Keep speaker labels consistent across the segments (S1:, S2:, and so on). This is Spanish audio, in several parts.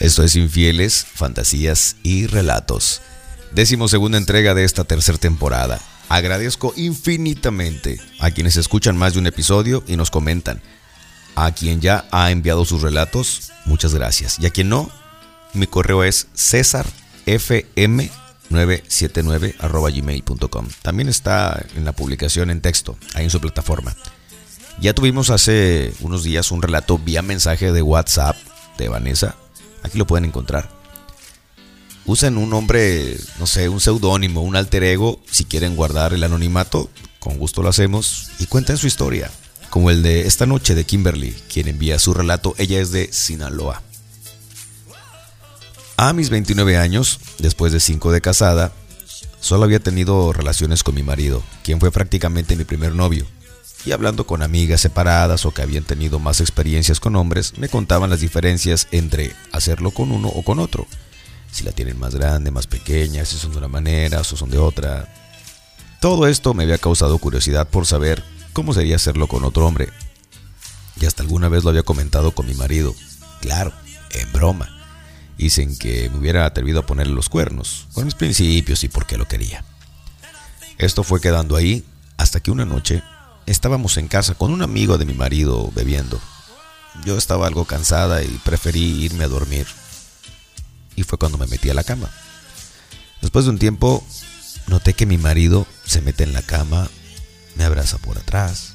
S1: Esto es Infieles, Fantasías y Relatos. Décimo segunda entrega de esta tercera temporada. Agradezco infinitamente a quienes escuchan más de un episodio y nos comentan. A quien ya ha enviado sus relatos, muchas gracias. Y a quien no, mi correo es cesarfm979 También está en la publicación en texto, ahí en su plataforma. Ya tuvimos hace unos días un relato vía mensaje de WhatsApp de Vanessa. Aquí lo pueden encontrar. Usen un nombre, no sé, un seudónimo, un alter ego, si quieren guardar el anonimato, con gusto lo hacemos, y cuenten su historia, como el de esta noche de Kimberly, quien envía su relato, ella es de Sinaloa. A mis 29 años, después de 5 de casada, solo había tenido relaciones con mi marido, quien fue prácticamente mi primer novio. Y hablando con amigas separadas o que habían tenido más experiencias con hombres, me contaban las diferencias entre hacerlo con uno o con otro. Si la tienen más grande, más pequeña, si son de una manera o son de otra. Todo esto me había causado curiosidad por saber cómo sería hacerlo con otro hombre. Y hasta alguna vez lo había comentado con mi marido. Claro, en broma dicen que me hubiera atrevido a ponerle los cuernos, con mis principios y por qué lo quería. Esto fue quedando ahí hasta que una noche estábamos en casa con un amigo de mi marido bebiendo. Yo estaba algo cansada y preferí irme a dormir. Y fue cuando me metí a la cama. Después de un tiempo, noté que mi marido se mete en la cama, me abraza por atrás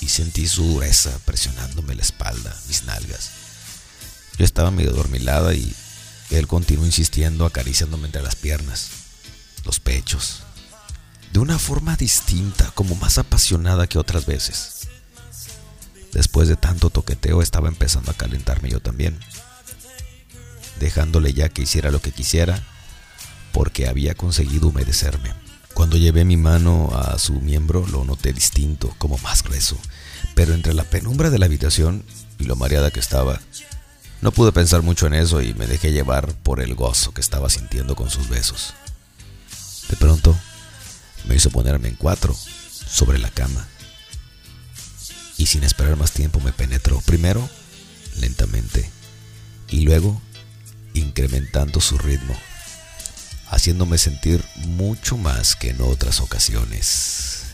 S1: y sentí su dureza presionándome la espalda, mis nalgas. Yo estaba medio dormilada y él continuó insistiendo, acariciándome entre las piernas, los pechos, de una forma distinta, como más apasionada que otras veces. Después de tanto toqueteo estaba empezando a calentarme yo también, dejándole ya que hiciera lo que quisiera, porque había conseguido humedecerme. Cuando llevé mi mano a su miembro lo noté distinto, como más grueso, pero entre la penumbra de la habitación y lo mareada que estaba, no pude pensar mucho en eso y me dejé llevar por el gozo que estaba sintiendo con sus besos. De pronto, me hizo ponerme en cuatro, sobre la cama. Y sin esperar más tiempo me penetró, primero lentamente y luego incrementando su ritmo, haciéndome sentir mucho más que en otras ocasiones.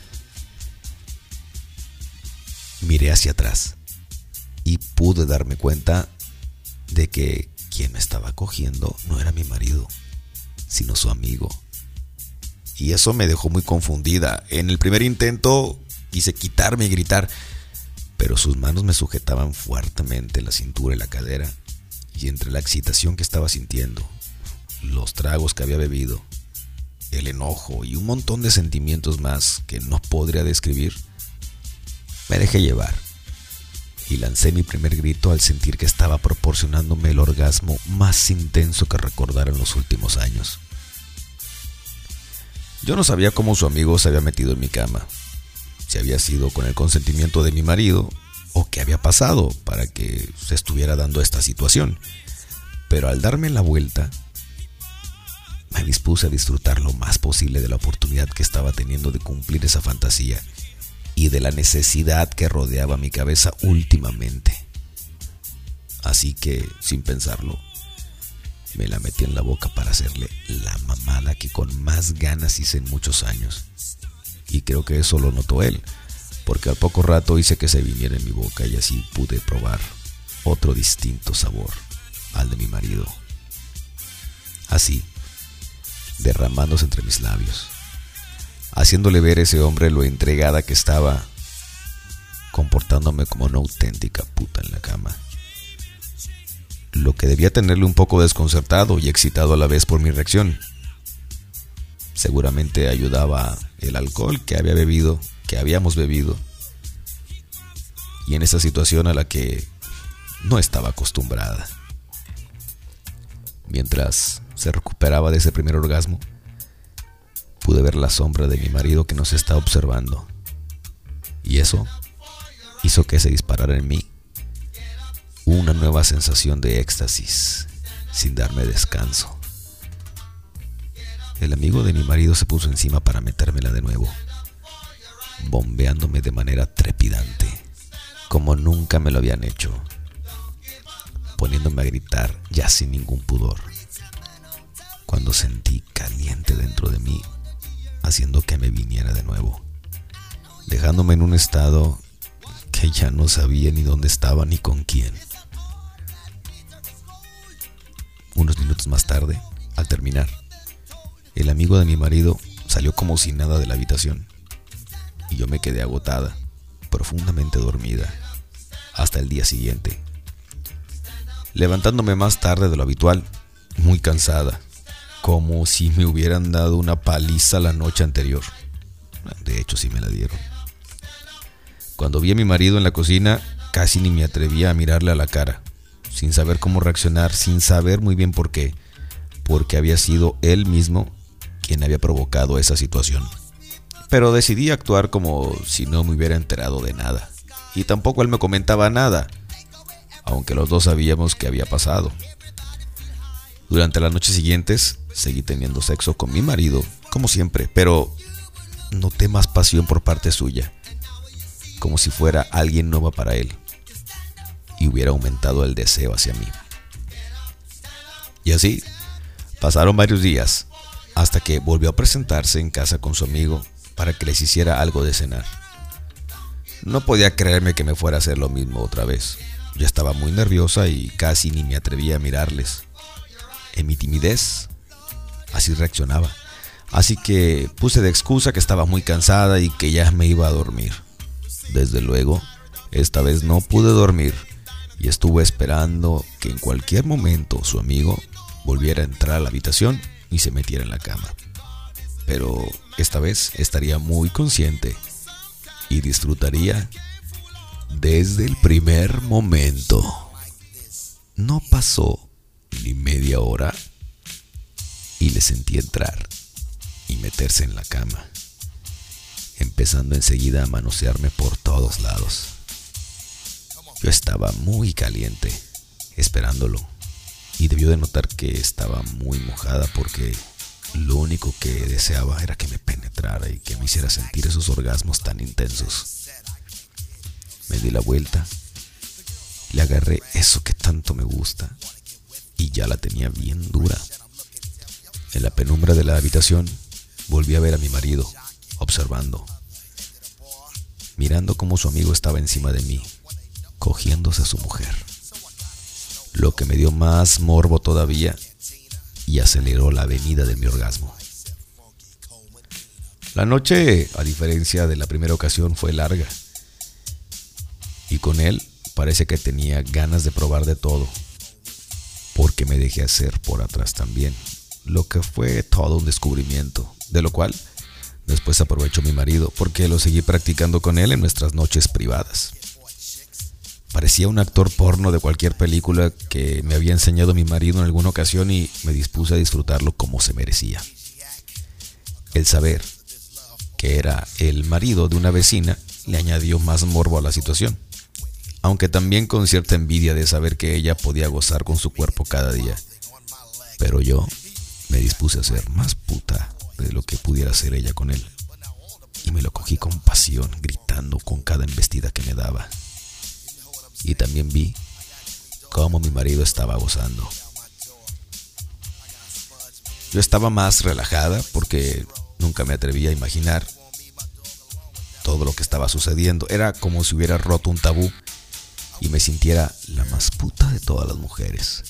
S1: Miré hacia atrás y pude darme cuenta de que quien me estaba cogiendo no era mi marido, sino su amigo. Y eso me dejó muy confundida. En el primer intento quise quitarme y gritar, pero sus manos me sujetaban fuertemente la cintura y la cadera. Y entre la excitación que estaba sintiendo, los tragos que había bebido, el enojo y un montón de sentimientos más que no podría describir, me dejé llevar y lancé mi primer grito al sentir que estaba proporcionándome el orgasmo más intenso que recordara en los últimos años. Yo no sabía cómo su amigo se había metido en mi cama, si había sido con el consentimiento de mi marido o qué había pasado para que se estuviera dando esta situación. Pero al darme la vuelta, me dispuse a disfrutar lo más posible de la oportunidad que estaba teniendo de cumplir esa fantasía y de la necesidad que rodeaba mi cabeza últimamente. Así que, sin pensarlo, me la metí en la boca para hacerle la mamada que con más ganas hice en muchos años. Y creo que eso lo notó él, porque al poco rato hice que se viniera en mi boca y así pude probar otro distinto sabor al de mi marido. Así, derramándose entre mis labios haciéndole ver a ese hombre lo entregada que estaba, comportándome como una auténtica puta en la cama. Lo que debía tenerle un poco desconcertado y excitado a la vez por mi reacción. Seguramente ayudaba el alcohol que había bebido, que habíamos bebido, y en esa situación a la que no estaba acostumbrada. Mientras se recuperaba de ese primer orgasmo, pude ver la sombra de mi marido que nos está observando. Y eso hizo que se disparara en mí una nueva sensación de éxtasis sin darme descanso. El amigo de mi marido se puso encima para metérmela de nuevo, bombeándome de manera trepidante, como nunca me lo habían hecho. poniéndome a gritar ya sin ningún pudor. Cuando sentí caliente dentro de mí, haciendo que me viniera de nuevo, dejándome en un estado que ya no sabía ni dónde estaba ni con quién. Unos minutos más tarde, al terminar, el amigo de mi marido salió como si nada de la habitación y yo me quedé agotada, profundamente dormida, hasta el día siguiente. Levantándome más tarde de lo habitual, muy cansada, como si me hubieran dado una paliza la noche anterior. De hecho, sí me la dieron. Cuando vi a mi marido en la cocina, casi ni me atrevía a mirarle a la cara, sin saber cómo reaccionar, sin saber muy bien por qué, porque había sido él mismo quien había provocado esa situación. Pero decidí actuar como si no me hubiera enterado de nada, y tampoco él me comentaba nada, aunque los dos sabíamos que había pasado. Durante las noches siguientes seguí teniendo sexo con mi marido, como siempre, pero noté más pasión por parte suya como si fuera alguien nuevo para él hubiera aumentado el deseo hacia mí. Y así pasaron varios días hasta que volvió a presentarse en casa con su amigo para que les hiciera algo de cenar. No podía creerme que me fuera a hacer lo mismo otra vez. Yo estaba muy nerviosa y casi ni me atrevía a mirarles. En mi timidez, así reaccionaba. Así que puse de excusa que estaba muy cansada y que ya me iba a dormir. Desde luego, esta vez no pude dormir y estuve esperando que en cualquier momento su amigo volviera a entrar a la habitación y se metiera en la cama. Pero esta vez estaría muy consciente y disfrutaría desde el primer momento. No pasó ni media hora y le sentí entrar y meterse en la cama empezando enseguida a manosearme por todos lados. Yo estaba muy caliente, esperándolo, y debió de notar que estaba muy mojada porque lo único que deseaba era que me penetrara y que me hiciera sentir esos orgasmos tan intensos. Me di la vuelta, le agarré eso que tanto me gusta y ya la tenía bien dura. En la penumbra de la habitación volví a ver a mi marido, observando, mirando cómo su amigo estaba encima de mí, cogiéndose a su mujer. Lo que me dio más morbo todavía y aceleró la venida de mi orgasmo. La noche, a diferencia de la primera ocasión, fue larga. Y con él parece que tenía ganas de probar de todo. Porque me dejé hacer por atrás también. Lo que fue todo un descubrimiento. De lo cual Después aprovechó mi marido porque lo seguí practicando con él en nuestras noches privadas. Parecía un actor porno de cualquier película que me había enseñado mi marido en alguna ocasión y me dispuse a disfrutarlo como se merecía. El saber que era el marido de una vecina le añadió más morbo a la situación, aunque también con cierta envidia de saber que ella podía gozar con su cuerpo cada día. Pero yo me dispuse a ser más puta de lo que pudiera hacer ella con él. Y me lo cogí con pasión, gritando con cada embestida que me daba. Y también vi cómo mi marido estaba gozando. Yo estaba más relajada porque nunca me atrevía a imaginar todo lo que estaba sucediendo. Era como si hubiera roto un tabú y me sintiera la más puta de todas las mujeres.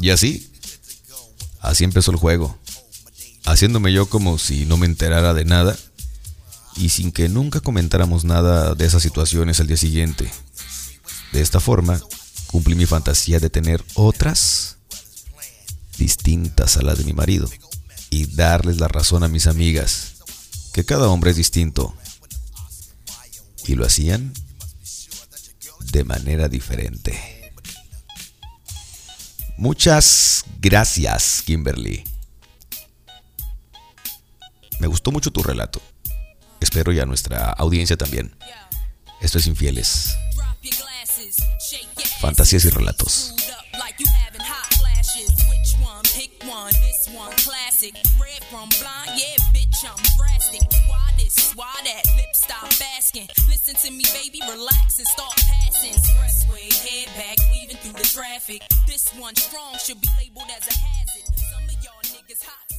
S1: Y así, así empezó el juego haciéndome yo como si no me enterara de nada y sin que nunca comentáramos nada de esas situaciones al día siguiente. De esta forma, cumplí mi fantasía de tener otras distintas a las de mi marido y darles la razón a mis amigas, que cada hombre es distinto. Y lo hacían de manera diferente. Muchas gracias, Kimberly. Me gustó mucho tu relato. Espero ya nuestra audiencia también. Esto es Infieles. Fantasías y relatos. Listen to me, baby, relax and start passing. Expressway, head back, weaving through the traffic.
S2: This one strong should be labeled as a hazard. Some of y'all niggas hot.